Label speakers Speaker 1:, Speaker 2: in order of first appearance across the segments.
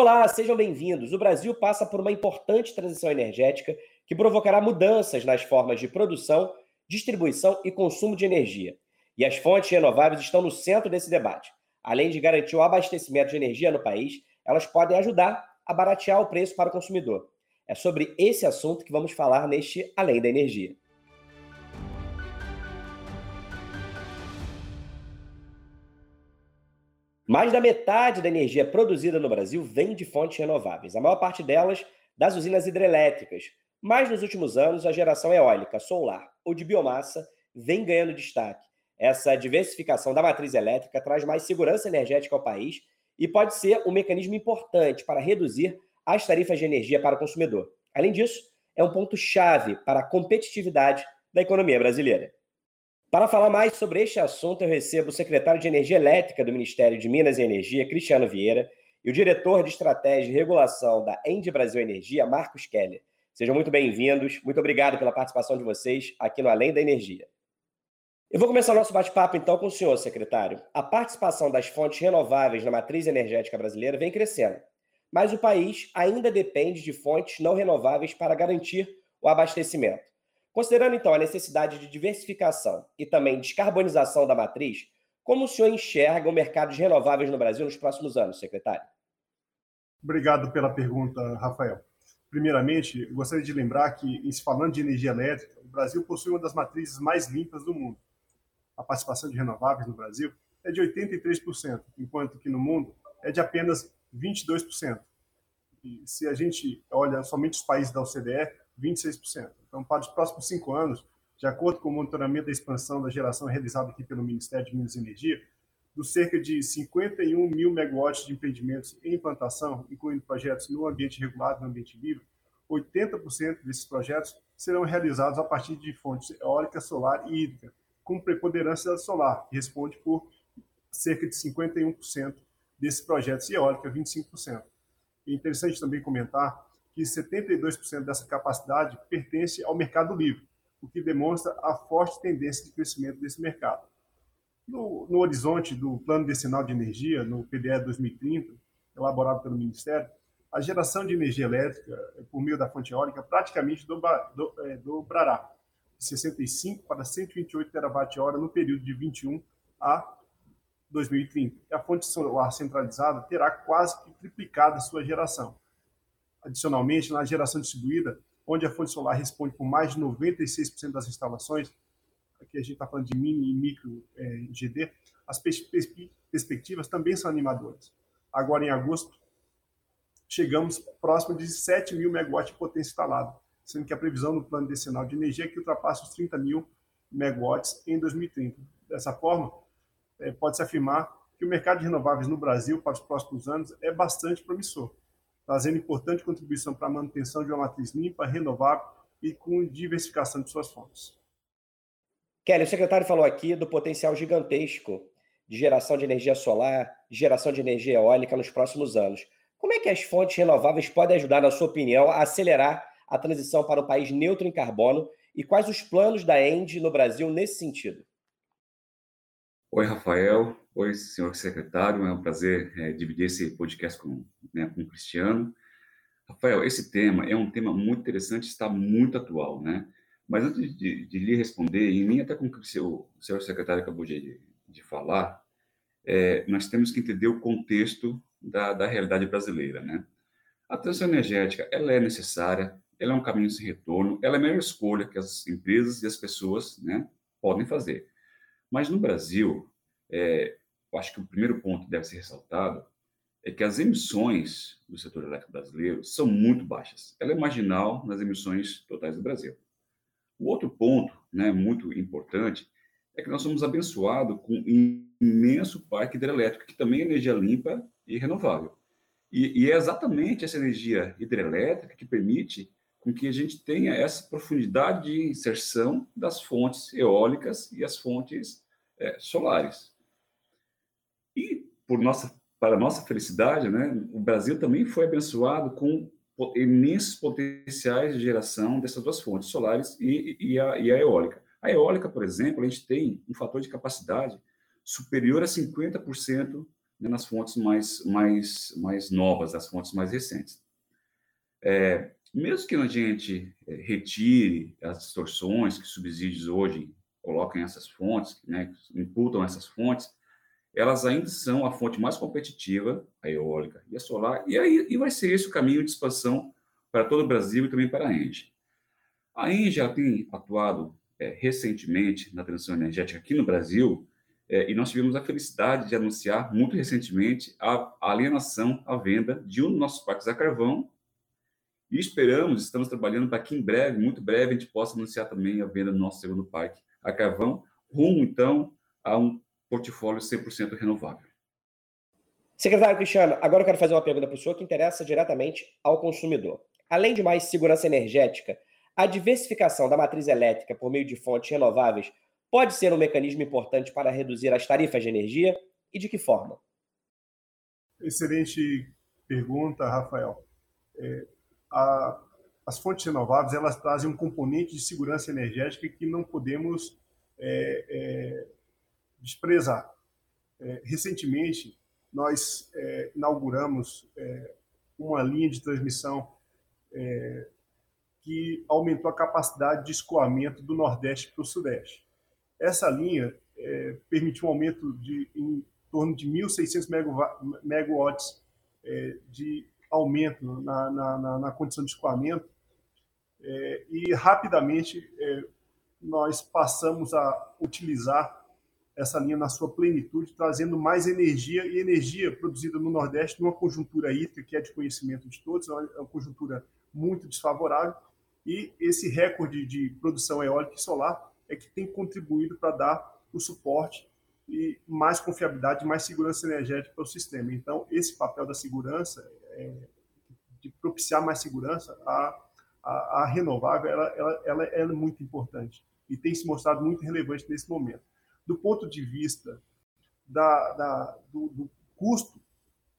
Speaker 1: Olá, sejam bem-vindos. O Brasil passa por uma importante transição energética que provocará mudanças nas formas de produção, distribuição e consumo de energia. E as fontes renováveis estão no centro desse debate. Além de garantir o abastecimento de energia no país, elas podem ajudar a baratear o preço para o consumidor. É sobre esse assunto que vamos falar neste Além da Energia. Mais da metade da energia produzida no Brasil vem de fontes renováveis, a maior parte delas das usinas hidrelétricas. Mas nos últimos anos, a geração eólica, solar ou de biomassa vem ganhando destaque. Essa diversificação da matriz elétrica traz mais segurança energética ao país e pode ser um mecanismo importante para reduzir as tarifas de energia para o consumidor. Além disso, é um ponto-chave para a competitividade da economia brasileira. Para falar mais sobre este assunto, eu recebo o secretário de Energia Elétrica do Ministério de Minas e Energia, Cristiano Vieira, e o diretor de Estratégia e Regulação da End Brasil Energia, Marcos Keller. Sejam muito bem-vindos. Muito obrigado pela participação de vocês aqui no Além da Energia. Eu vou começar o nosso bate-papo então com o senhor, secretário. A participação das fontes renováveis na matriz energética brasileira vem crescendo, mas o país ainda depende de fontes não renováveis para garantir o abastecimento. Considerando então a necessidade de diversificação e também descarbonização da matriz, como o senhor enxerga o mercado de renováveis no Brasil nos próximos anos, secretário?
Speaker 2: Obrigado pela pergunta, Rafael. Primeiramente, gostaria de lembrar que, se falando de energia elétrica, o Brasil possui uma das matrizes mais limpas do mundo. A participação de renováveis no Brasil é de 83%, enquanto que no mundo é de apenas 22%. E se a gente olha somente os países da OCDE, 26%. Então, para os próximos cinco anos, de acordo com o monitoramento da expansão da geração realizado aqui pelo Ministério de Minas e Energia, dos cerca de 51 mil megawatts de empreendimentos em implantação, incluindo projetos no ambiente regulado e no ambiente livre, 80% desses projetos serão realizados a partir de fontes eólica, solar e hídrica, com preponderância solar, que responde por cerca de 51% desses projetos, e eólica 25%. É interessante também comentar que 72% dessa capacidade pertence ao mercado livre, o que demonstra a forte tendência de crescimento desse mercado. No, no horizonte do Plano Decenal de Energia, no PDE 2030, elaborado pelo Ministério, a geração de energia elétrica por meio da fonte eólica praticamente dobra, do, é, dobrará de 65 para 128 terawatt-hora no período de 21 a 2030. E a fonte solar centralizada terá quase que triplicado a sua geração Adicionalmente, na geração distribuída, onde a fonte solar responde por mais de 96% das instalações, aqui a gente está falando de mini e micro é, GD, as perspectivas também são animadoras. Agora, em agosto, chegamos próximo de 7 mil megawatts de potência instalada, sendo que a previsão no plano decenal de energia é que ultrapasse os 30 mil megawatts em 2030. Dessa forma, é, pode-se afirmar que o mercado de renováveis no Brasil para os próximos anos é bastante promissor trazendo importante contribuição para a manutenção de uma matriz limpa, renovável e com diversificação de suas fontes.
Speaker 1: Kelly, o secretário falou aqui do potencial gigantesco de geração de energia solar, geração de energia eólica nos próximos anos. Como é que as fontes renováveis podem ajudar, na sua opinião, a acelerar a transição para um país neutro em carbono e quais os planos da ENDE no Brasil nesse sentido?
Speaker 3: Oi, Rafael. Oi, senhor secretário. É um prazer é, dividir esse podcast com, né, com o Cristiano. Rafael, esse tema é um tema muito interessante, está muito atual, né? Mas antes de, de lhe responder, e nem até com o que o senhor secretário acabou de, de falar, é, nós temos que entender o contexto da, da realidade brasileira, né? A transição energética, ela é necessária, ela é um caminho sem retorno, ela é a melhor escolha que as empresas e as pessoas, né, podem fazer. Mas no Brasil, é, eu acho que o primeiro ponto que deve ser ressaltado é que as emissões do setor elétrico brasileiro são muito baixas. Ela é marginal nas emissões totais do Brasil. O outro ponto, né, muito importante, é que nós somos abençoados com um imenso parque hidrelétrico, que também é energia limpa e renovável. E, e, é exatamente essa energia hidrelétrica que permite com que a gente tenha essa profundidade de inserção das fontes eólicas e as fontes é, solares. E por nossa, para nossa felicidade, né, o Brasil também foi abençoado com imensos potenciais de geração dessas duas fontes, solares e, e, a, e a eólica. A eólica, por exemplo, a gente tem um fator de capacidade superior a 50% né, nas fontes mais, mais, mais novas, as fontes mais recentes. É, mesmo que a gente é, retire as distorções que subsídios hoje colocam essas fontes, né, imputam essas fontes, elas ainda são a fonte mais competitiva, a eólica e a solar, e aí e vai ser esse o caminho de expansão para todo o Brasil e também para a Engie. A Engie tem atuado é, recentemente na transição energética aqui no Brasil, é, e nós tivemos a felicidade de anunciar muito recentemente a, alienação, a venda de um dos nossos parques a carvão, e esperamos, estamos trabalhando para que em breve, muito breve, a gente possa anunciar também a venda do nosso segundo parque a carvão, rumo então a um portfólio 100% renovável.
Speaker 1: Secretário Cristiano, agora eu quero fazer uma pergunta para o senhor que interessa diretamente ao consumidor. Além de mais segurança energética, a diversificação da matriz elétrica por meio de fontes renováveis pode ser um mecanismo importante para reduzir as tarifas de energia e de que forma?
Speaker 2: Excelente pergunta, Rafael. É, a, as fontes renováveis elas trazem um componente de segurança energética que não podemos é, é, desprezar. É, recentemente, nós é, inauguramos é, uma linha de transmissão é, que aumentou a capacidade de escoamento do Nordeste para o Sudeste. Essa linha permitiu um aumento de em torno de 1.600 megawatts de aumento na, na, na, condição de escoamento é, e rapidamente é, nós passamos a utilizar essa linha na sua plenitude, trazendo mais energia e energia produzida no Nordeste numa conjuntura hídrica que é de conhecimento de todos, é uma conjuntura muito desfavorável e esse recorde de produção eólica e solar é que tem contribuído para dar o suporte e mais confiabilidade, mais segurança energética para o sistema. Então, esse papel da segurança, é, de propiciar mais segurança, a, a, a renovável, ela, ela, ela, é muito importante e tem se mostrado muito relevante nesse momento. Do ponto de vista da, da do, do, custo,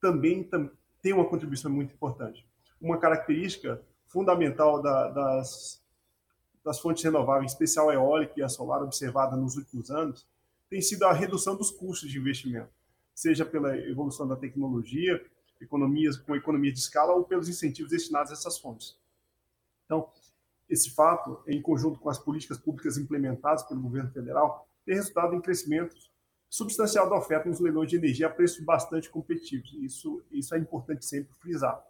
Speaker 2: também tam, tem uma contribuição muito importante. Uma característica fundamental da, das, das fontes renováveis, em especial a eólica e a solar, observada nos últimos anos, tem sido a redução dos custos de investimento, seja pela evolução da tecnologia, economias com economia de escala ou pelos incentivos destinados a essas fontes. Então, esse fato, em conjunto com as políticas públicas implementadas pelo governo federal, tem resultado em crescimento substancial da oferta nos leilões de energia a preços bastante competitivos. Isso, isso é importante sempre frisar.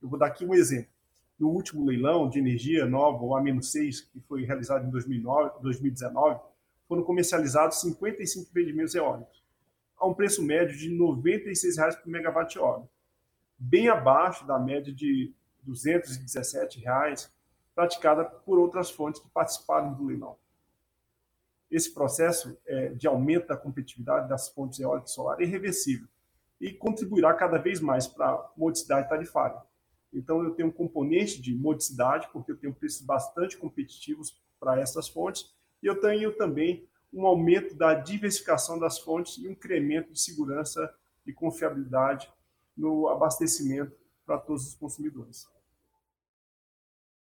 Speaker 2: Eu vou dar aqui um exemplo no último leilão de energia nova, o A-6, que foi realizado em 2009, 2019, foram comercializados 55 empreendimentos eólicos, a um preço médio de R$ 96,00 por megawatt-hora, bem abaixo da média de 217 reais praticada por outras fontes que participaram do leilão. Esse processo é, de aumento da competitividade das fontes eólicas e solar é irreversível e contribuirá cada vez mais para a modicidade tarifária então, eu tenho um componente de modicidade, porque eu tenho preços bastante competitivos para essas fontes, e eu tenho também um aumento da diversificação das fontes e um incremento de segurança e confiabilidade no abastecimento para todos os consumidores.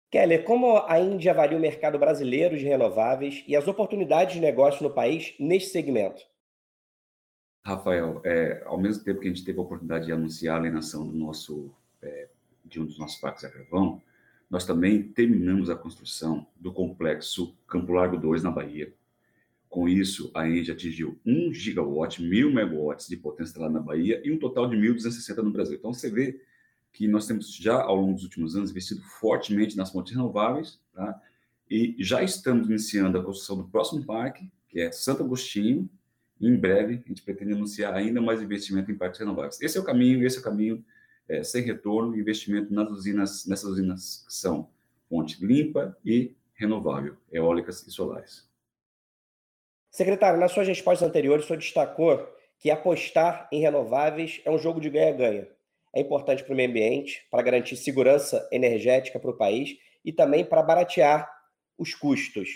Speaker 1: Keller, como a Índia avalia o mercado brasileiro de renováveis e as oportunidades de negócio no país neste segmento?
Speaker 3: Rafael, é, ao mesmo tempo que a gente teve a oportunidade de anunciar a alienação do nosso é, de um dos nossos parques a carvão, nós também terminamos a construção do complexo Campo Largo 2 na Bahia. Com isso, a Engie atingiu 1 gigawatt, 1.000 megawatts de potência lá na Bahia e um total de 1.260 no Brasil. Então, você vê que nós temos já, ao longo dos últimos anos, investido fortemente nas fontes renováveis, tá? e já estamos iniciando a construção do próximo parque, que é Santo Agostinho, e em breve a gente pretende anunciar ainda mais investimento em parques renováveis. Esse é o caminho, esse é o caminho é, sem retorno, investimento nas usinas, nessas usinas que são fonte limpa e renovável, eólicas e solares.
Speaker 1: Secretário, nas suas respostas anteriores, o senhor destacou que apostar em renováveis é um jogo de ganha-ganha. É importante para o meio ambiente, para garantir segurança energética para o país e também para baratear os custos.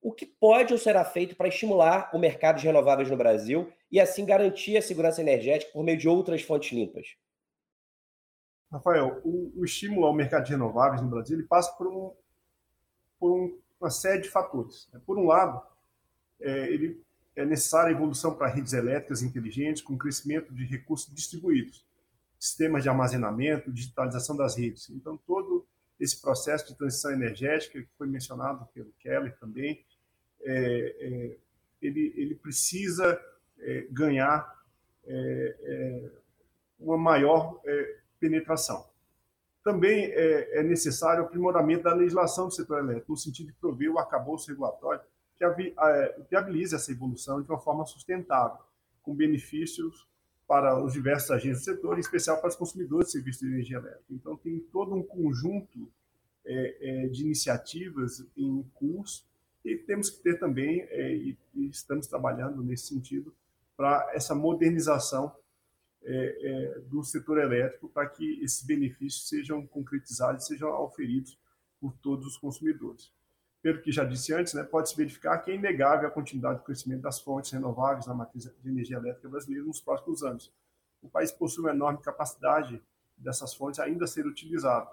Speaker 1: O que pode ou será feito para estimular o mercado de renováveis no Brasil e assim garantir a segurança energética por meio de outras fontes limpas?
Speaker 2: Rafael, o, o, estímulo ao mercado de renováveis no Brasil ele passa por, um, por um, uma série de fatores. Né? Por um lado, é, ele é necessária a evolução para redes elétricas inteligentes com crescimento de recursos distribuídos, sistemas de armazenamento, digitalização das redes. Então, todo esse processo de transição energética, que foi mencionado pelo Keller também, é, é, ele, ele, precisa é, ganhar é, é, uma maior é, penetração. Também é, necessário o aprimoramento da legislação do setor elétrico, no sentido de prover o arcabouço regulatório que viabilize essa evolução de uma forma sustentável, com benefícios para os diversos agentes do setor, em especial para os consumidores de serviços de energia elétrica. Então, tem todo um conjunto é, é, de iniciativas em curso e temos que ter também, é, e, estamos trabalhando nesse sentido, para essa modernização é, é, do setor elétrico, para que esses benefícios sejam concretizados, sejam oferidos por todos os consumidores pelo que já disse antes, né, pode-se verificar que é inegável a continuidade do crescimento das fontes renováveis na matriz de energia elétrica brasileira nos próximos anos. O país possui uma enorme capacidade dessas fontes ainda a ser utilizada,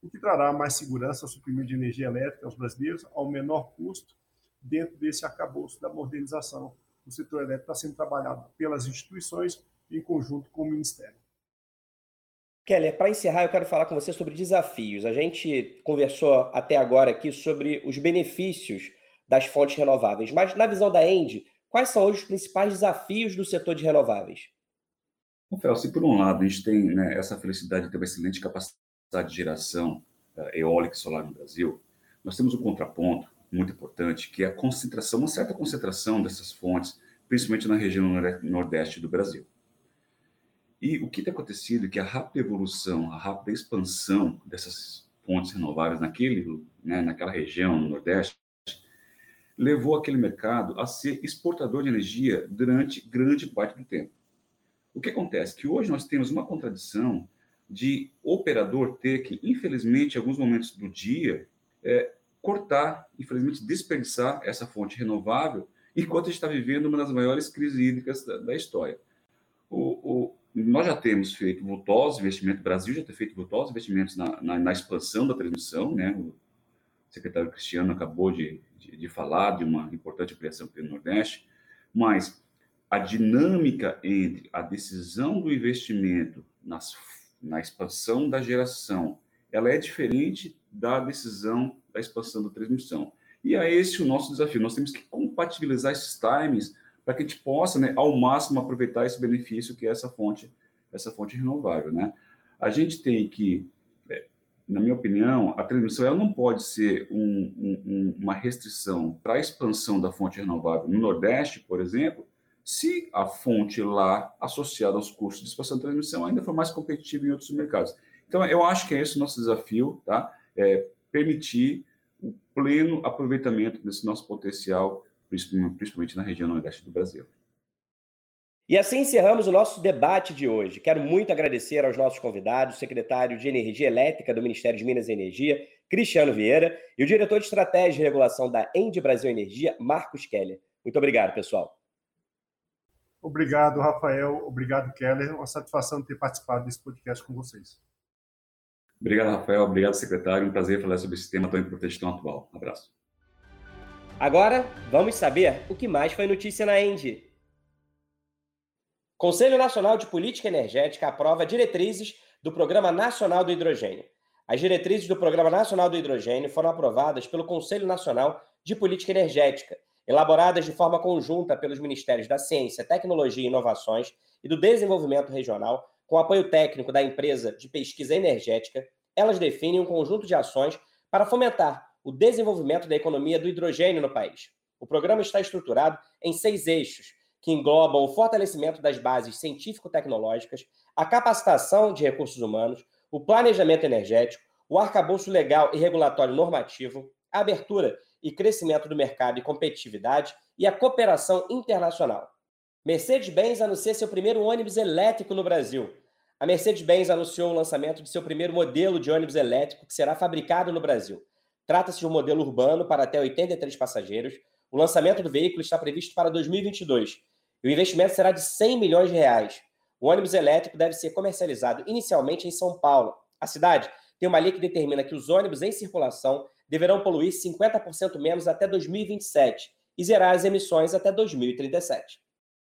Speaker 2: o que trará mais segurança ao suprimento de energia elétrica aos brasileiros ao menor custo dentro desse arcabouço da modernização do setor elétrico está sendo trabalhado pelas instituições em conjunto com o Ministério.
Speaker 1: Keller, para encerrar, eu quero falar com você sobre desafios. A gente conversou até agora aqui sobre os benefícios das fontes renováveis, mas na visão da End, quais são hoje os principais desafios do setor de renováveis?
Speaker 3: Rafael, se por um lado a gente tem né, essa felicidade de ter uma excelente capacidade de geração uh, eólica e solar no Brasil, nós temos um contraponto muito importante, que é a concentração, uma certa concentração dessas fontes, principalmente na região nordeste do Brasil. E o que tem acontecido é que a rápida evolução, a rápida expansão dessas fontes renováveis naquele, né, naquela região, no Nordeste, levou aquele mercado a ser exportador de energia durante grande parte do tempo. O que acontece? Que hoje nós temos uma contradição de operador ter que, infelizmente, em alguns momentos do dia, é, cortar, infelizmente, desperdiçar essa fonte renovável, enquanto a gente está vivendo uma das maiores crises hídricas da, da história. O, o, nós já temos feito vultosos investimentos, o Brasil já tem feito vultosos investimentos na, na, na, expansão da transmissão, né? O secretário Cristiano acabou de, de, de falar de uma importante ampliação pelo Nordeste, mas a dinâmica entre a decisão do investimento nas, na expansão da geração, ela é diferente da decisão da expansão da transmissão. E é esse o nosso desafio. Nós temos que compatibilizar esses times para que a gente possa, né, ao máximo, aproveitar esse benefício que é essa fonte, essa fonte renovável, né? A gente tem que, é, na minha opinião, a transmissão ela não pode ser um, um, uma restrição para a expansão da fonte renovável no Nordeste, por exemplo, se a fonte lá associada aos custos de expansão da transmissão ainda for mais competitiva em outros mercados. Então, eu acho que é esse o nosso desafio, tá? É permitir o pleno aproveitamento desse nosso potencial principalmente na região nordeste do Brasil.
Speaker 1: E assim encerramos o nosso debate de hoje. Quero muito agradecer aos nossos convidados, o secretário de Energia Elétrica do Ministério de Minas e Energia, Cristiano Vieira, e o diretor de Estratégia e Regulação da Ende Brasil Energia, Marcos Keller. Muito obrigado, pessoal.
Speaker 2: Obrigado, Rafael. Obrigado, Keller. Uma satisfação ter participado desse podcast com vocês.
Speaker 3: Obrigado, Rafael. Obrigado, secretário. Um prazer falar sobre esse tema tão importante e tão atual. Um abraço.
Speaker 1: Agora, vamos saber o que mais foi notícia na End. Conselho Nacional de Política Energética aprova diretrizes do Programa Nacional do Hidrogênio. As diretrizes do Programa Nacional do Hidrogênio foram aprovadas pelo Conselho Nacional de Política Energética, elaboradas de forma conjunta pelos Ministérios da Ciência, Tecnologia e Inovações e do Desenvolvimento Regional, com apoio técnico da empresa de pesquisa energética. Elas definem um conjunto de ações para fomentar o desenvolvimento da economia do hidrogênio no país. O programa está estruturado em seis eixos, que englobam o fortalecimento das bases científico-tecnológicas, a capacitação de recursos humanos, o planejamento energético, o arcabouço legal e regulatório normativo, a abertura e crescimento do mercado e competitividade e a cooperação internacional. Mercedes-Benz anuncia seu primeiro ônibus elétrico no Brasil. A Mercedes-Benz anunciou o lançamento de seu primeiro modelo de ônibus elétrico que será fabricado no Brasil. Trata-se de um modelo urbano para até 83 passageiros. O lançamento do veículo está previsto para 2022 e o investimento será de 100 milhões de reais. O ônibus elétrico deve ser comercializado inicialmente em São Paulo. A cidade tem uma lei que determina que os ônibus em circulação deverão poluir 50% menos até 2027 e zerar as emissões até 2037.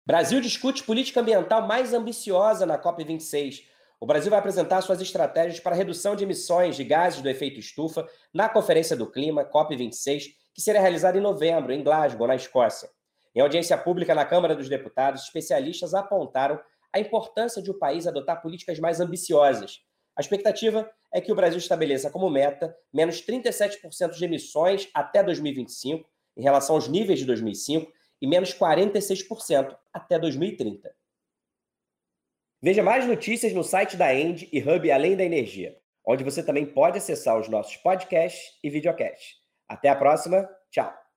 Speaker 1: Brasil discute política ambiental mais ambiciosa na COP26. O Brasil vai apresentar suas estratégias para redução de emissões de gases do efeito estufa na Conferência do Clima, COP26, que será realizada em novembro, em Glasgow, na Escócia. Em audiência pública na Câmara dos Deputados, especialistas apontaram a importância de o país adotar políticas mais ambiciosas. A expectativa é que o Brasil estabeleça como meta menos 37% de emissões até 2025, em relação aos níveis de 2005, e menos 46% até 2030. Veja mais notícias no site da End e Hub Além da Energia, onde você também pode acessar os nossos podcasts e videocasts. Até a próxima, tchau!